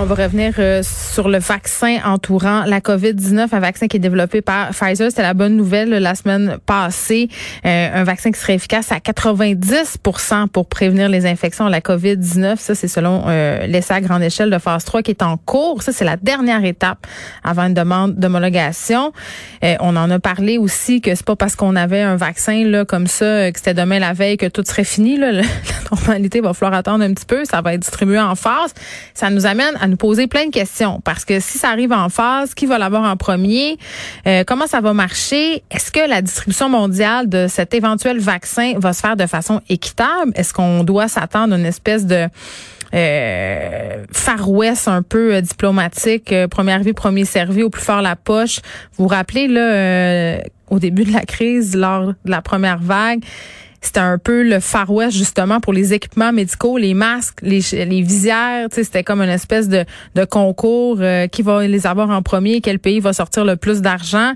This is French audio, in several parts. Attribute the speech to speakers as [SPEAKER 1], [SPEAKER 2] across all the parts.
[SPEAKER 1] On va revenir euh, sur le vaccin entourant la COVID-19, un vaccin qui est développé par Pfizer. C'était la bonne nouvelle la semaine passée. Euh, un vaccin qui serait efficace à 90% pour prévenir les infections à la COVID-19. Ça, c'est selon euh, l'essai à grande échelle de phase 3 qui est en cours. Ça, c'est la dernière étape avant une demande d'homologation. Euh, on en a parlé aussi que c'est pas parce qu'on avait un vaccin là comme ça, que c'était demain la veille, que tout serait fini. Là. La normalité va falloir attendre un petit peu. Ça va être distribué en phase. Ça nous amène à nous poser plein de questions parce que si ça arrive en phase, qui va l'avoir en premier? Euh, comment ça va marcher? Est-ce que la distribution mondiale de cet éventuel vaccin va se faire de façon équitable? Est-ce qu'on doit s'attendre à une espèce de euh, un peu euh, diplomatique, euh, première vie, premier servi, au plus fort la poche? Vous vous rappelez là, euh, au début de la crise, lors de la première vague, c'était un peu le Far West justement pour les équipements médicaux, les masques, les, les visières. C'était comme une espèce de, de concours euh, qui va les avoir en premier, quel pays va sortir le plus d'argent.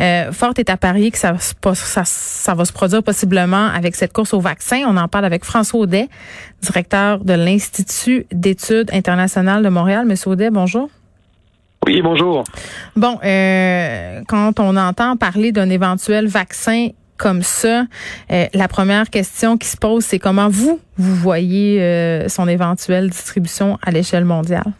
[SPEAKER 1] Euh, Fort est à parier que ça, ça, ça va se produire possiblement avec cette course au vaccin. On en parle avec François Audet, directeur de l'Institut d'études internationales de Montréal. Monsieur Audet, bonjour.
[SPEAKER 2] Oui, bonjour.
[SPEAKER 1] Bon, euh, quand on entend parler d'un éventuel vaccin comme ça, euh, la première question qui se pose, c'est comment vous, vous voyez euh, son éventuelle distribution à l'échelle mondiale?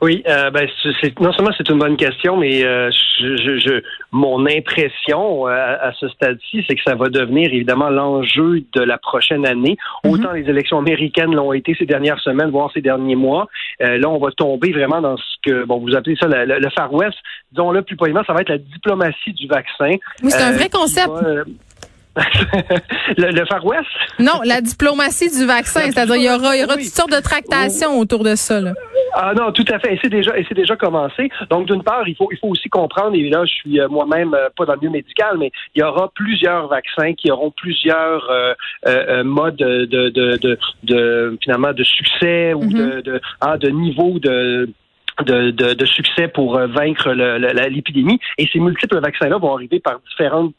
[SPEAKER 2] Oui, euh, ben, c'est, non seulement c'est une bonne question, mais euh, je, je, mon impression euh, à, ce stade-ci, c'est que ça va devenir évidemment l'enjeu de la prochaine année. Mm-hmm. Autant les élections américaines l'ont été ces dernières semaines, voire ces derniers mois. Euh, là, on va tomber vraiment dans ce que bon, vous appelez ça le, le, Far West. Disons-le plus poliment, ça va être la diplomatie du vaccin.
[SPEAKER 1] Oui, c'est un vrai concept. Va,
[SPEAKER 2] le, le, Far West?
[SPEAKER 1] Non, la diplomatie du vaccin, c'est-à-dire il y aura, il y aura toutes sortes de tractations autour de ça. Là.
[SPEAKER 2] Ah non, tout à fait. Et c'est déjà, et c'est déjà commencé. Donc d'une part, il faut, il faut aussi comprendre. Et là, je suis euh, moi-même euh, pas dans le milieu médical, mais il y aura plusieurs vaccins qui auront plusieurs euh, euh, modes de, de, de, de, finalement de succès ou mm-hmm. de, de, ah, de niveau de de, de, de, succès pour vaincre l'épidémie. Et ces multiples vaccins-là vont arriver par différentes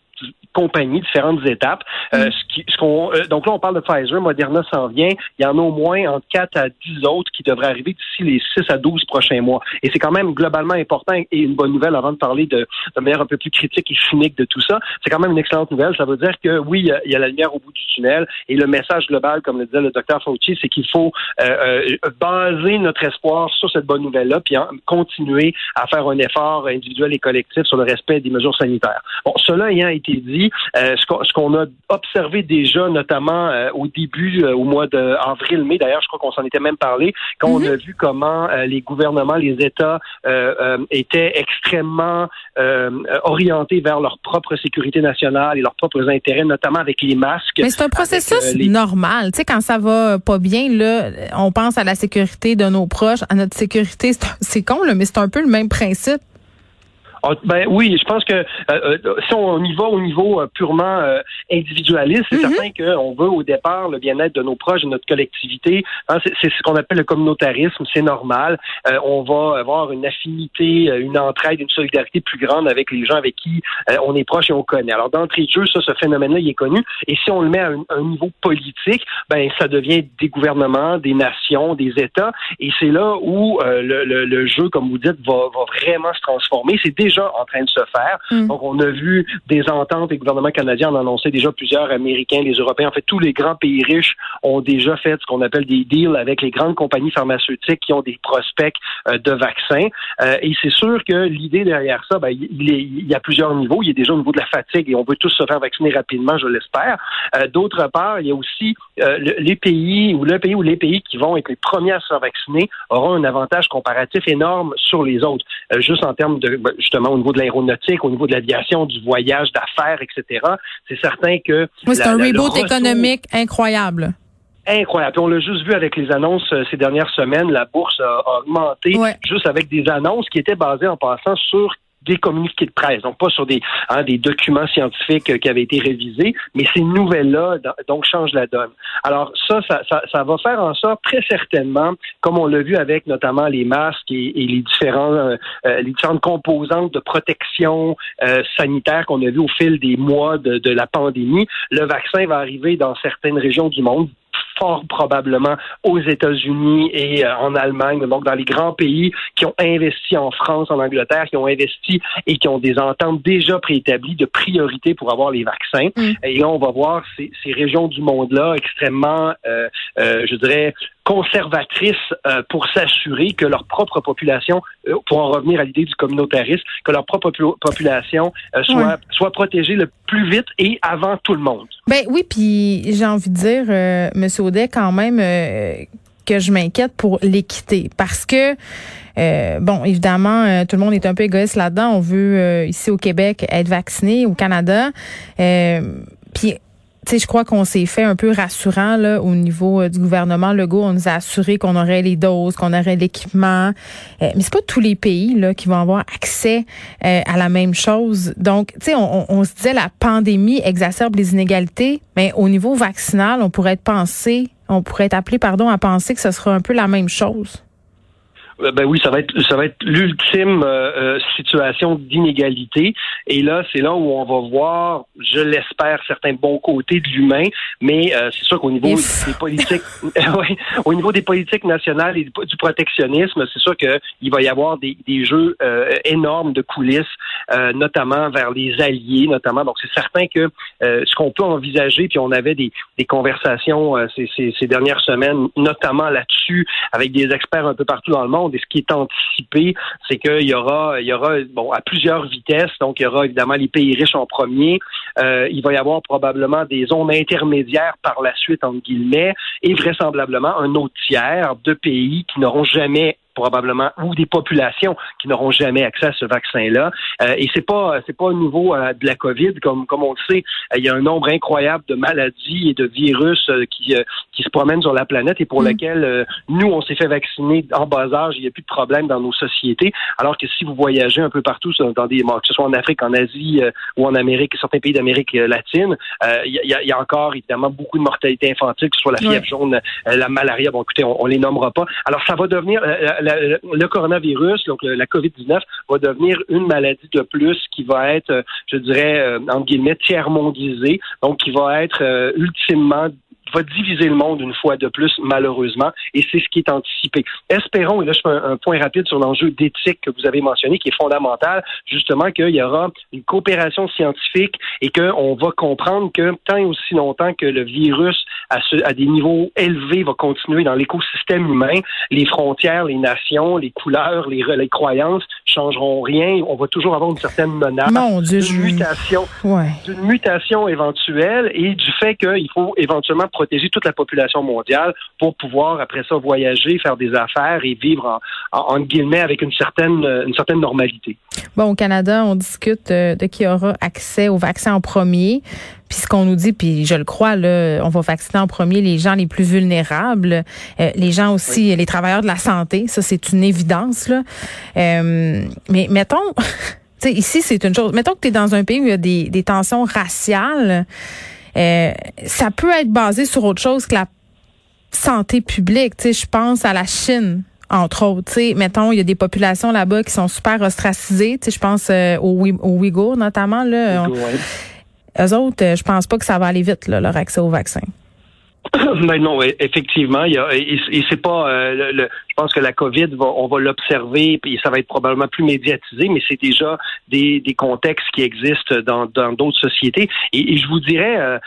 [SPEAKER 2] compagnies, différentes étapes. Euh, mm. ce qui, ce qu'on, euh, donc là, on parle de Pfizer, Moderna s'en vient. Il y en a au moins entre 4 à 10 autres qui devraient arriver d'ici les 6 à 12 prochains mois. Et c'est quand même globalement important et une bonne nouvelle avant de parler de, de manière un peu plus critique et cynique de tout ça. C'est quand même une excellente nouvelle. Ça veut dire que oui, il y, a la lumière au bout du tunnel et le message global, comme le disait le docteur Fauci, c'est qu'il faut euh, euh, baser notre espoir sur cette bonne nouvelle-là, puis en, continuer à faire un effort individuel et collectif sur le respect des mesures sanitaires. Bon, cela ayant été dit, euh, ce qu'on a observé déjà, notamment euh, au début, euh, au mois d'avril-mai, d'ailleurs, je crois qu'on s'en était même parlé, quand on mhm. a vu comment les gouvernements, les États étaient extrêmement orientés vers leur propre sécurité nationale et leurs propres intérêts, notamment avec les masques.
[SPEAKER 1] Mais c'est un processus normal. Tu sais, quand ça va pas bien, là, on pense à la sécurité de nos proches, à notre sécurité. C'est con, là, mais c'est un peu le même principe.
[SPEAKER 2] Ah, ben oui, je pense que euh, euh, si on y va au niveau euh, purement individualiste, c'est mm-hmm. certain qu'on veut au départ le bien-être de nos proches, de notre collectivité. Hein, c'est ce qu'on appelle le communautarisme, c'est normal. on va avoir une affinité, une entraide, une solidarité plus grande avec les gens avec qui on est proche et on connaît. Alors d'entrée de jeu, ça, ce phénomène-là, il est connu. Et si on le met à un, niveau politique, ben ça devient des gouvernements, des nations, des États. Et c'est là où le, le, le, jeu, comme vous dites, va, va vraiment se transformer. C'est déjà en train de se faire. Mm. Donc, on a vu des ententes, les gouvernements canadiens en annonçaient déjà plusieurs Américains, les Européens. En fait, tous les grands pays riches ont déjà fait ce qu'on appelle des deals avec les grandes compagnies pharmaceutiques qui ont des prospects euh, de vaccins. Euh, et c'est sûr que l'idée derrière ça, ben, il, il, y a plusieurs niveaux. Il y a déjà au niveau de la fatigue et on veut tous se faire vacciner rapidement, je l'espère. Euh, d'autre part, il y a aussi les pays ou le pays ou les pays qui vont être les premiers à se faire vacciner auront un avantage comparatif énorme sur les autres, juste en termes de ben, justement au niveau de l'aéronautique, au niveau de l'aviation, du voyage d'affaires, etc. C'est certain que...
[SPEAKER 1] Oui, c'est un reboot économique incroyable
[SPEAKER 2] incroyable. on l'a juste vu avec les annonces euh, ces dernières semaines. La bourse a, augmenté juste avec des annonces qui étaient basées en passant sur des communiqués de presse, donc pas sur des, hein, des documents scientifiques euh, qui avaient été révisés, mais ces nouvelles-là, donc, changent la donne. Alors ça ça, ça, ça, va faire en sorte, très certainement, comme on l'a vu avec notamment les masques et, les, différents, euh, euh, les différentes composantes de protection sanitaire qu'on a vu au fil des mois de, de la pandémie, le vaccin va arriver dans certaines régions du monde, fort probablement aux États-Unis et euh, en Allemagne, donc dans les grands pays qui ont investi en France, en Angleterre, qui ont investi et qui ont des ententes déjà préétablies de priorité pour avoir les vaccins. Mm. Et là, on va voir ces, ces régions du monde-là extrêmement, euh, euh, je dirais, conservatrices euh, pour s'assurer que leur propre population, euh, pour en revenir à l'idée du communautarisme, que leur propre population euh, soit, soit protégée le plus vite et avant tout le monde.
[SPEAKER 1] Ben oui, puis j'ai envie de dire, euh, Monsieur Audet, quand même que je m'inquiète pour l'équité parce que bon, évidemment, tout le monde est un peu égoïste là-dedans. On veut ici au Québec être vacciné, au Canada. Puis sais, je crois qu'on s'est fait un peu rassurant là, au niveau euh, du gouvernement Legault. On nous a assuré qu'on aurait les doses, qu'on aurait l'équipement. Euh, mais c'est pas tous les pays là, qui vont avoir accès euh, à la même chose. Donc, tu sais, on, on, se disait la pandémie exacerbe les inégalités, mais au niveau vaccinal, on pourrait être pensé, on pourrait être appelé, pardon, à penser que ce sera un peu la même chose.
[SPEAKER 2] Euh, ben oui, ça va être ça va être l'ultime euh, euh, situation d'inégalité. Et là, c'est là où on va voir, je l'espère, certains bons côtés de l'humain. Mais c'est sûr qu'au niveau des politiques, oui, au niveau des politiques nationales et du protectionnisme, c'est sûr qu'il va y avoir des, des jeux énormes de coulisses, notamment vers les alliés, notamment. Donc c'est certain que ce qu'on peut envisager, puis on avait des, des conversations ces, ces, ces dernières semaines, notamment là-dessus, avec des experts un peu partout dans le monde et ce qui est anticipé, c'est qu'il y aura, il y aura, bon, à plusieurs vitesses. Donc, il y aura évidemment les pays riches en premier. Euh, il va y avoir probablement des zones intermédiaires par la suite, entre guillemets, et vraisemblablement un autre tiers de pays qui n'auront jamais probablement ou des populations qui n'auront jamais accès à ce vaccin-là. Euh, et c'est pas c'est pas au niveau euh, de la COVID comme comme on le sait, euh, il y a un nombre incroyable de maladies et de virus qui qui se promènent sur la planète et pour mm. lesquels nous on s'est fait vacciner en bas âge, il n'y a plus de problème dans nos sociétés. Alors que si vous voyagez un peu partout dans des que ce soit en Afrique, en Asie ou en Amérique, certains pays d'Amérique latine, il y, a, y, a, encore évidemment beaucoup de mortalité infantile, que ce soit la fièvre jaune, la malaria. Bon, écoutez, on, on les nommera pas. Alors ça va devenir le coronavirus, donc la COVID-19, va devenir une maladie de plus qui va être, je dirais, euh, entre guillemets, tiers-mondisée, donc qui va être euh, ultimement va diviser le monde une fois de plus, malheureusement, et c'est ce qui est anticipé. Espérons, et là je fais un, point rapide sur l'enjeu d'éthique que vous avez mentionné, qui est fondamental, justement qu'il y aura une coopération scientifique et qu'on va comprendre que tant et aussi longtemps que le virus à, des niveaux élevés va continuer dans l'écosystème humain, les frontières, les nations, les couleurs, les, les croyances changeront rien. On va toujours avoir une certaine menace d'une mutation, d'une mutation éventuelle et du fait qu'il faut éventuellement protéger toute la population mondiale pour pouvoir, après ça, voyager, faire des affaires et vivre en, guillemets avec une certaine, une certaine normalité.
[SPEAKER 1] Bon, au Canada, on discute euh, de qui aura accès au vaccin en premier. Puis ce qu'on nous dit, puis je le crois, là, on va vacciner en premier les gens les plus vulnérables, euh, les gens aussi, les travailleurs de la santé. Ça, c'est une évidence. Là. Euh, mais mettons, ici, c'est une chose. Mettons que tu es dans un pays où il y a des, des tensions raciales. Euh, ça peut être basé sur autre chose que la santé publique. Tu sais, je pense à la Chine entre autres. Tu sais, mettons, il y a des populations là-bas qui sont super ostracisées. Tu sais, je pense euh, aux, Ouïghours notamment. Là, eux autres, euh, je pense pas que ça va aller vite, là, leur accès au vaccin.
[SPEAKER 2] Ben non, effectivement, il y a, c'est pas. Euh, le, je pense que la COVID, va, on va l'observer, puis ça va être probablement plus médiatisé, mais c'est déjà des, des contextes qui existent dans d'autres sociétés. Et, je vous dirais, euh,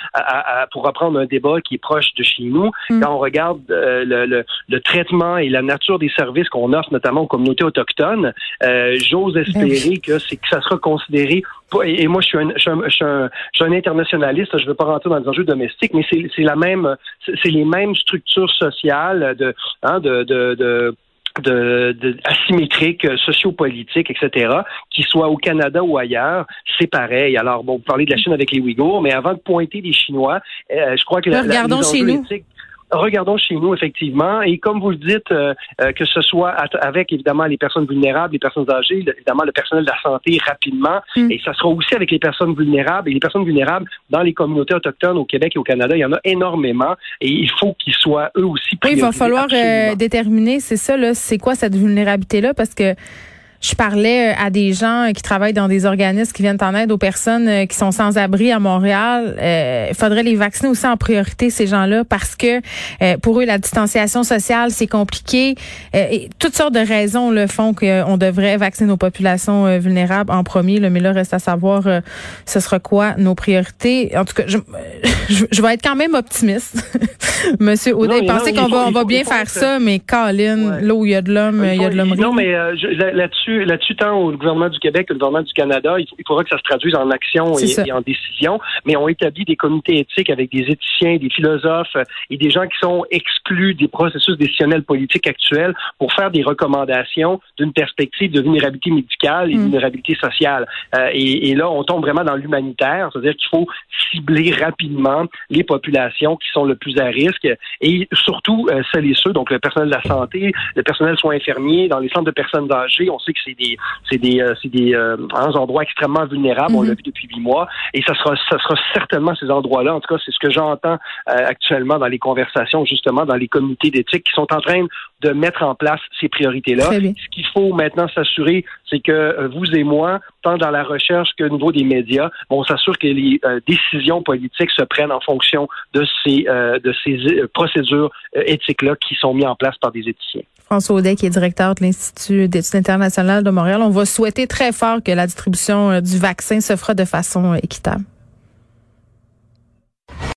[SPEAKER 2] pour reprendre un débat qui est proche de chez nous, mm. quand on regarde euh, le, le, traitement et la nature des services qu'on offre, notamment aux communautés autochtones, j'ose ben espérer que c'est que ça sera considéré et moi, je suis un, je suis un, je suis un, internationaliste. Je ne veux pas rentrer dans les enjeux domestiques, mais c'est la même, c'est les mêmes structures sociales de, hein, de, de, de de, de, asymétriques, sociopolitiques, etc., qui soient au Canada ou ailleurs, c'est pareil. Alors, bon, vous parlez de la Chine avec les Ouïghours, mais avant de pointer les Chinois, euh, je crois que
[SPEAKER 1] la, regardons chez nous.
[SPEAKER 2] Regardons chez nous, effectivement. Et comme vous le dites, euh, euh, que ce soit avec, évidemment, les personnes vulnérables, les personnes âgées, évidemment, le personnel de la santé rapidement. Mm. Et ça sera aussi avec les personnes vulnérables. Et les personnes vulnérables dans les communautés autochtones au Québec et au Canada, il y en a énormément. Et il faut qu'ils soient eux aussi
[SPEAKER 1] Oui, il va falloir euh, déterminer, c'est ça, là, c'est quoi cette vulnérabilité-là? Parce que je parlais euh, à des gens euh, qui travaillent dans des organismes qui viennent en aide aux personnes euh, qui sont sans abri à Montréal. Il faudrait les vacciner aussi en priorité ces gens-là parce que pour eux la distanciation sociale c'est compliqué. et toutes sortes de raisons le font qu'on devrait vacciner nos populations vulnérables en premier. mais là reste à savoir ce sera quoi nos priorités. En tout cas, je, je, vais être quand même optimiste, Monsieur Audet. Pensez qu'on va on va bien faire ça, mais Colin, là où il y a de l'homme, il y a de l'homme.
[SPEAKER 2] Non, mais là-dessus là-dessus, tant au gouvernement du Québec que le gouvernement du Canada, il, faudra que ça se traduise en action et, en décision. Mais on établit des comités éthiques avec des éthiciens, des philosophes et des gens qui sont exclus des processus décisionnels politiques actuels pour faire des recommandations d'une perspective de vulnérabilité médicale et de mm. vulnérabilité sociale. Euh, et, là, on tombe vraiment dans l'humanitaire, c'est-à-dire qu'il faut cibler rapidement les populations qui sont le plus à risque et surtout euh, celles et ceux, donc le personnel de la santé, le personnel soins infirmiers, dans les centres de personnes âgées, on sait que c'est des, c'est des, euh, c'est des euh, endroits extrêmement vulnérables. On l'a mhm. vu depuis huit mois, et ça sera, ça sera certainement ces endroits-là. En tout cas, c'est ce que j'entends euh, actuellement dans les conversations, justement, dans les comités d'éthique qui sont en train de mettre en place ces priorités-là. Ce qu'il faut maintenant s'assurer, c'est que vous et moi, tant dans la recherche que au niveau des médias, on s'assure que les décisions politiques se prennent en fonction de ces de ces procédures éthiques-là qui sont mises en place par des éthiciens.
[SPEAKER 1] François Audet, qui est directeur de l'Institut d'études internationales On va souhaiter très fort que la distribution euh, du vaccin se fera de façon euh, équitable.